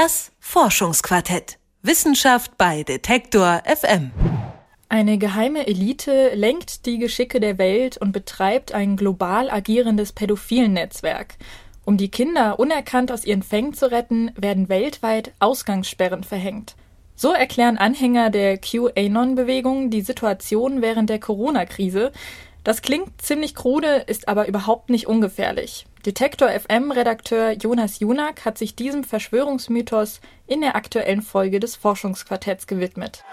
Das Forschungsquartett. Wissenschaft bei Detektor FM. Eine geheime Elite lenkt die Geschicke der Welt und betreibt ein global agierendes Pädophilennetzwerk. Um die Kinder unerkannt aus ihren Fängen zu retten, werden weltweit Ausgangssperren verhängt. So erklären Anhänger der QAnon-Bewegung die Situation während der Corona-Krise. Das klingt ziemlich krude, ist aber überhaupt nicht ungefährlich. Detektor FM-Redakteur Jonas Junak hat sich diesem Verschwörungsmythos in der aktuellen Folge des Forschungsquartetts gewidmet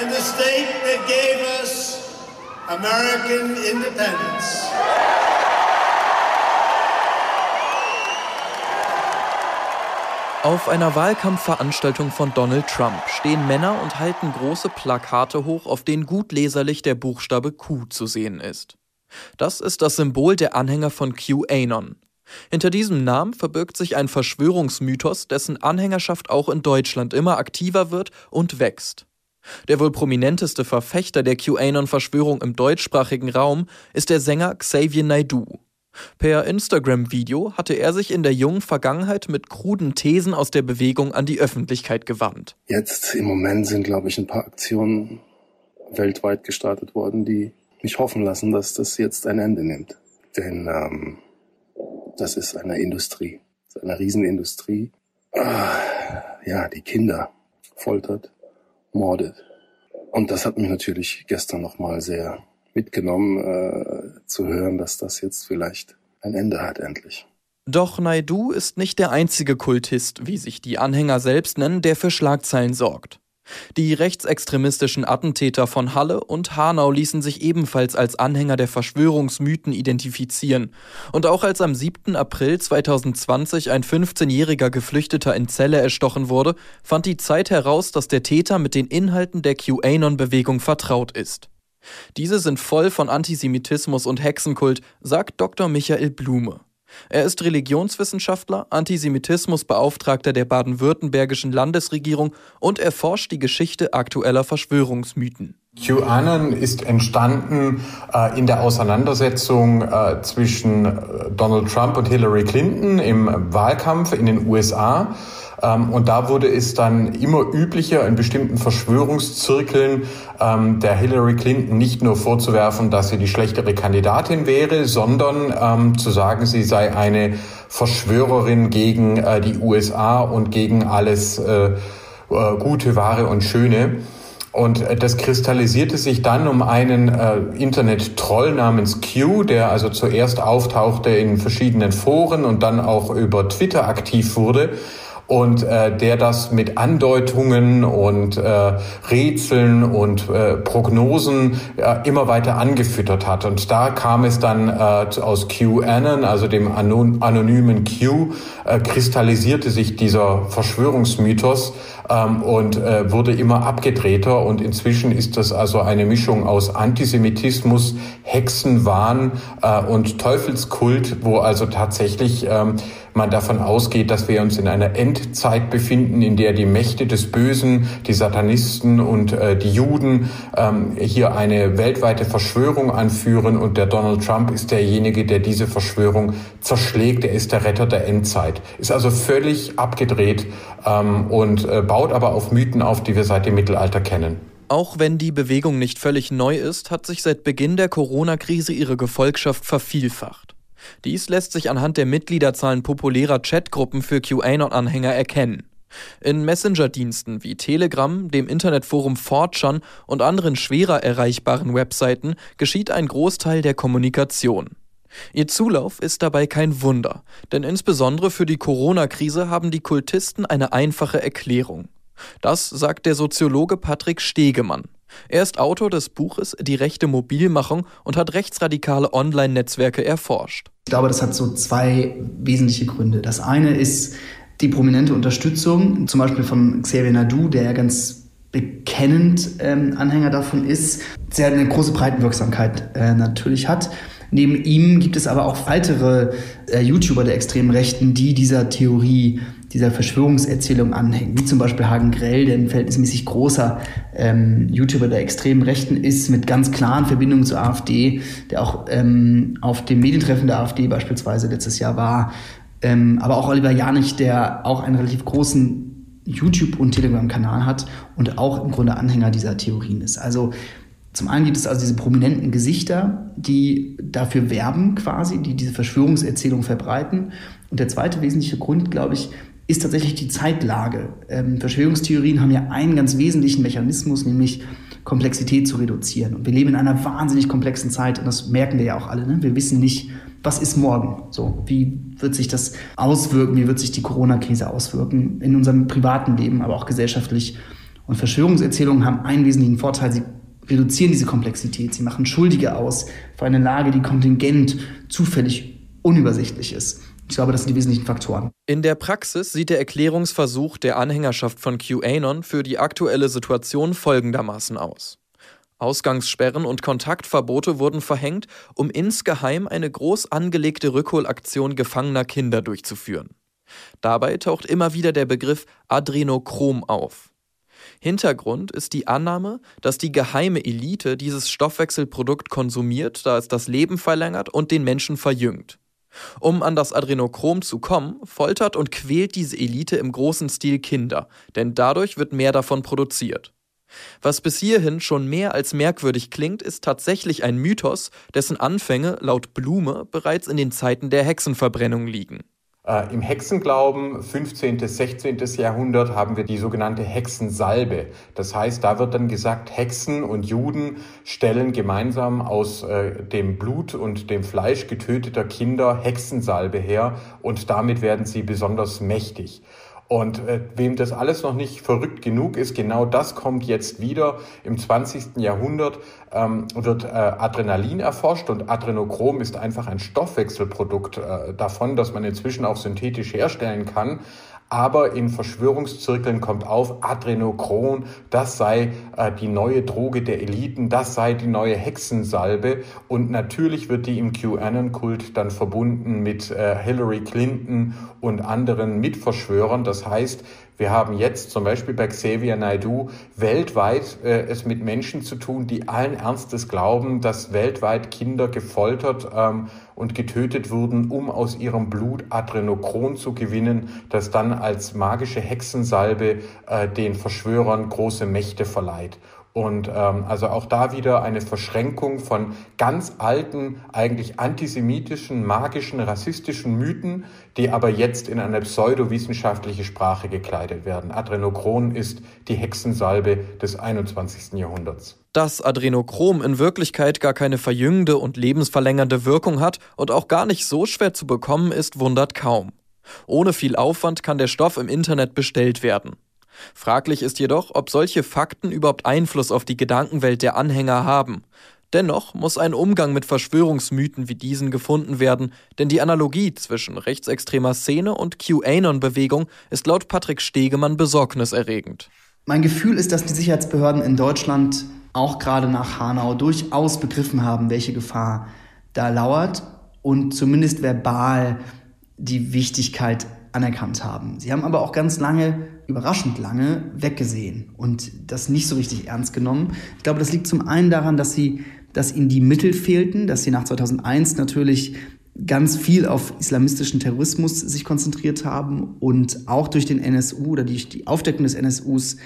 in the state that gave us American independence. Auf einer Wahlkampfveranstaltung von Donald Trump stehen Männer und halten große Plakate hoch, auf denen gut leserlich der Buchstabe Q zu sehen ist. Das ist das Symbol der Anhänger von QAnon. Hinter diesem Namen verbirgt sich ein Verschwörungsmythos, dessen Anhängerschaft auch in Deutschland immer aktiver wird und wächst. Der wohl prominenteste Verfechter der QAnon-Verschwörung im deutschsprachigen Raum ist der Sänger Xavier Naidoo. Per Instagram-Video hatte er sich in der jungen Vergangenheit mit kruden Thesen aus der Bewegung an die Öffentlichkeit gewandt. Jetzt im Moment sind, glaube ich, ein paar Aktionen weltweit gestartet worden, die mich hoffen lassen, dass das jetzt ein Ende nimmt. Denn ähm, das ist eine Industrie, ist eine Riesenindustrie. Ah, ja, die Kinder foltert, mordet. Und das hat mich natürlich gestern nochmal sehr mitgenommen, äh, zu hören, dass das jetzt vielleicht ein Ende hat endlich. Doch Naidu ist nicht der einzige Kultist, wie sich die Anhänger selbst nennen, der für Schlagzeilen sorgt. Die rechtsextremistischen Attentäter von Halle und Hanau ließen sich ebenfalls als Anhänger der Verschwörungsmythen identifizieren. Und auch als am 7. April 2020 ein 15-jähriger Geflüchteter in Celle erstochen wurde, fand die Zeit heraus, dass der Täter mit den Inhalten der QAnon-Bewegung vertraut ist. Diese sind voll von Antisemitismus und Hexenkult, sagt Dr. Michael Blume. Er ist Religionswissenschaftler, Antisemitismusbeauftragter der baden-württembergischen Landesregierung und erforscht die Geschichte aktueller Verschwörungsmythen. QAnon ist entstanden äh, in der Auseinandersetzung äh, zwischen äh, Donald Trump und Hillary Clinton im Wahlkampf in den USA. Ähm, und da wurde es dann immer üblicher, in bestimmten Verschwörungszirkeln ähm, der Hillary Clinton nicht nur vorzuwerfen, dass sie die schlechtere Kandidatin wäre, sondern ähm, zu sagen, sie sei eine Verschwörerin gegen äh, die USA und gegen alles äh, äh, Gute, Wahre und Schöne. Und das kristallisierte sich dann um einen äh, Internet-Troll namens Q, der also zuerst auftauchte in verschiedenen Foren und dann auch über Twitter aktiv wurde und äh, der das mit Andeutungen und äh, Rätseln und äh, Prognosen äh, immer weiter angefüttert hat. Und da kam es dann äh, aus QAnon, also dem anonymen Q, äh, kristallisierte sich dieser Verschwörungsmythos ähm, und äh, wurde immer abgedrehter. Und inzwischen ist das also eine Mischung aus Antisemitismus, Hexenwahn äh, und Teufelskult, wo also tatsächlich ähm, man davon ausgeht, dass wir uns in einer Endzeit befinden, in der die Mächte des Bösen, die Satanisten und äh, die Juden ähm, hier eine weltweite Verschwörung anführen und der Donald Trump ist derjenige, der diese Verschwörung zerschlägt. Er ist der Retter der Endzeit. Ist also völlig abgedreht ähm, und äh, baut aber auf Mythen auf, die wir seit dem Mittelalter kennen. Auch wenn die Bewegung nicht völlig neu ist, hat sich seit Beginn der Corona-Krise ihre Gefolgschaft vervielfacht. Dies lässt sich anhand der Mitgliederzahlen populärer Chatgruppen für QAnon-Anhänger erkennen. In Messenger-Diensten wie Telegram, dem Internetforum 4chan und anderen schwerer erreichbaren Webseiten geschieht ein Großteil der Kommunikation. Ihr Zulauf ist dabei kein Wunder, denn insbesondere für die Corona-Krise haben die Kultisten eine einfache Erklärung. Das sagt der Soziologe Patrick Stegemann. Er ist Autor des Buches Die rechte Mobilmachung und hat rechtsradikale Online-Netzwerke erforscht. Ich glaube, das hat so zwei wesentliche Gründe. Das eine ist die prominente Unterstützung, zum Beispiel von Xavier Nadu, der ja ganz bekennend ähm, Anhänger davon ist, sehr eine große Breitenwirksamkeit äh, natürlich hat. Neben ihm gibt es aber auch weitere äh, YouTuber der extremen Rechten, die dieser Theorie, dieser Verschwörungserzählung anhängen. Wie zum Beispiel Hagen Grell, der ein verhältnismäßig großer ähm, YouTuber der extremen Rechten ist, mit ganz klaren Verbindungen zur AfD, der auch ähm, auf dem Medientreffen der AfD beispielsweise letztes Jahr war Ähm, aber auch Oliver Janich, der auch einen relativ großen YouTube- und Telegram-Kanal hat und auch im Grunde Anhänger dieser Theorien ist. Also zum einen gibt es also diese prominenten Gesichter, die dafür werben quasi, die diese Verschwörungserzählung verbreiten. Und der zweite wesentliche Grund, glaube ich, ist tatsächlich die Zeitlage. Ähm, Verschwörungstheorien haben ja einen ganz wesentlichen Mechanismus, nämlich Komplexität zu reduzieren. Und wir leben in einer wahnsinnig komplexen Zeit und das merken wir ja auch alle. Ne? Wir wissen nicht, was ist morgen? So, wie wird sich das auswirken? Wie wird sich die Corona-Krise auswirken in unserem privaten Leben, aber auch gesellschaftlich? Und Verschwörungserzählungen haben einen wesentlichen Vorteil. Sie reduzieren diese Komplexität. Sie machen Schuldige aus für eine Lage, die kontingent, zufällig, unübersichtlich ist. Ich glaube, das sind die wesentlichen Faktoren. In der Praxis sieht der Erklärungsversuch der Anhängerschaft von QAnon für die aktuelle Situation folgendermaßen aus. Ausgangssperren und Kontaktverbote wurden verhängt, um insgeheim eine groß angelegte Rückholaktion gefangener Kinder durchzuführen. Dabei taucht immer wieder der Begriff Adrenochrom auf. Hintergrund ist die Annahme, dass die geheime Elite dieses Stoffwechselprodukt konsumiert, da es das Leben verlängert und den Menschen verjüngt. Um an das Adrenochrom zu kommen, foltert und quält diese Elite im großen Stil Kinder, denn dadurch wird mehr davon produziert. Was bis hierhin schon mehr als merkwürdig klingt, ist tatsächlich ein Mythos, dessen Anfänge laut Blume bereits in den Zeiten der Hexenverbrennung liegen. Äh, Im Hexenglauben 15. bis 16. Jahrhundert haben wir die sogenannte Hexensalbe. Das heißt, da wird dann gesagt, Hexen und Juden stellen gemeinsam aus äh, dem Blut und dem Fleisch getöteter Kinder Hexensalbe her und damit werden sie besonders mächtig. Und äh, wem das alles noch nicht verrückt genug ist, genau das kommt jetzt wieder. Im 20. Jahrhundert ähm, wird äh, Adrenalin erforscht und Adrenochrom ist einfach ein Stoffwechselprodukt äh, davon, das man inzwischen auch synthetisch herstellen kann aber in Verschwörungszirkeln kommt auf, Adrenochron, das sei äh, die neue Droge der Eliten, das sei die neue Hexensalbe und natürlich wird die im QAnon-Kult dann verbunden mit äh, Hillary Clinton und anderen Mitverschwörern. Das heißt, wir haben jetzt zum Beispiel bei Xavier Naidu weltweit äh, es mit Menschen zu tun, die allen Ernstes glauben, dass weltweit Kinder gefoltert ähm, und getötet wurden, um aus ihrem Blut Adrenochron zu gewinnen, das dann als magische Hexensalbe äh, den Verschwörern große Mächte verleiht. Und ähm, also auch da wieder eine Verschränkung von ganz alten, eigentlich antisemitischen, magischen, rassistischen Mythen, die aber jetzt in eine pseudowissenschaftliche Sprache gekleidet werden. Adrenochron ist die Hexensalbe des 21. Jahrhunderts. Dass Adrenochrom in Wirklichkeit gar keine verjüngende und lebensverlängernde Wirkung hat und auch gar nicht so schwer zu bekommen ist, wundert kaum. Ohne viel Aufwand kann der Stoff im Internet bestellt werden. Fraglich ist jedoch, ob solche Fakten überhaupt Einfluss auf die Gedankenwelt der Anhänger haben. Dennoch muss ein Umgang mit Verschwörungsmythen wie diesen gefunden werden, denn die Analogie zwischen rechtsextremer Szene und QAnon-Bewegung ist laut Patrick Stegemann besorgniserregend. Mein Gefühl ist, dass die Sicherheitsbehörden in Deutschland auch gerade nach Hanau durchaus begriffen haben, welche Gefahr da lauert und zumindest verbal die Wichtigkeit anerkannt haben. Sie haben aber auch ganz lange, überraschend lange, weggesehen und das nicht so richtig ernst genommen. Ich glaube, das liegt zum einen daran, dass sie, dass ihnen die Mittel fehlten, dass sie nach 2001 natürlich ganz viel auf islamistischen Terrorismus sich konzentriert haben und auch durch den NSU oder die, die Aufdeckung des NSUs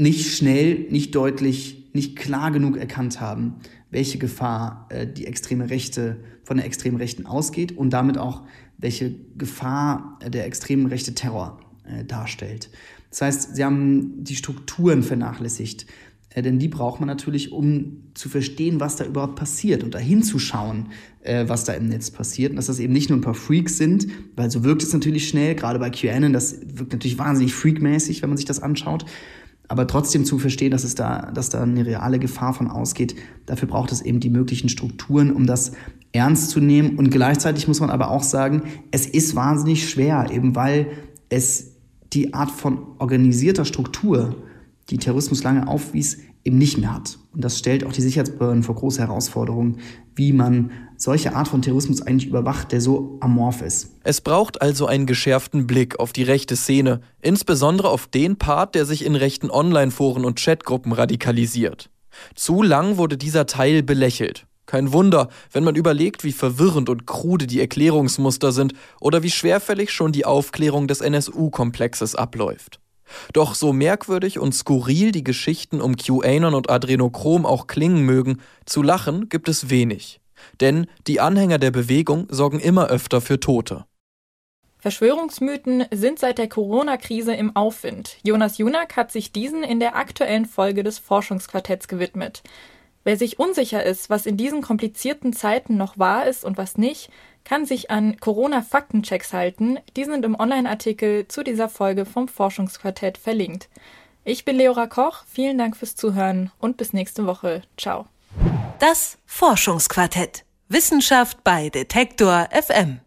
nicht schnell, nicht deutlich, nicht klar genug erkannt haben, welche Gefahr äh, die extreme Rechte von der extremen Rechten ausgeht und damit auch welche Gefahr der extremen rechte Terror äh, darstellt. Das heißt, sie haben die Strukturen vernachlässigt, äh, denn die braucht man natürlich, um zu verstehen, was da überhaupt passiert und dahin zu schauen, äh, was da im Netz passiert. Und dass das eben nicht nur ein paar Freaks sind, weil so wirkt es natürlich schnell, gerade bei QAnon, das wirkt natürlich wahnsinnig freakmäßig, wenn man sich das anschaut. Aber trotzdem zu verstehen, dass es da, dass da eine reale Gefahr von ausgeht, dafür braucht es eben die möglichen Strukturen, um das ernst zu nehmen. Und gleichzeitig muss man aber auch sagen, es ist wahnsinnig schwer, eben weil es die Art von organisierter Struktur, die Terrorismus lange aufwies, eben nicht mehr hat. Und das stellt auch die Sicherheitsbehörden vor große Herausforderungen, wie man solche Art von Terrorismus eigentlich überwacht, der so amorph ist. Es braucht also einen geschärften Blick auf die rechte Szene, insbesondere auf den Part, der sich in rechten Online-Foren und Chatgruppen radikalisiert. Zu lang wurde dieser Teil belächelt. Kein Wunder, wenn man überlegt, wie verwirrend und krude die Erklärungsmuster sind oder wie schwerfällig schon die Aufklärung des NSU-Komplexes abläuft. Doch so merkwürdig und skurril die Geschichten um QAnon und Adrenochrom auch klingen mögen, zu lachen gibt es wenig. Denn die Anhänger der Bewegung sorgen immer öfter für Tote. Verschwörungsmythen sind seit der Corona-Krise im Aufwind. Jonas Junak hat sich diesen in der aktuellen Folge des Forschungsquartetts gewidmet. Wer sich unsicher ist, was in diesen komplizierten Zeiten noch wahr ist und was nicht, kann sich an Corona-Faktenchecks halten. Die sind im Online-Artikel zu dieser Folge vom Forschungsquartett verlinkt. Ich bin Leora Koch, vielen Dank fürs Zuhören und bis nächste Woche. Ciao. Das Forschungsquartett. Wissenschaft bei Detektor FM.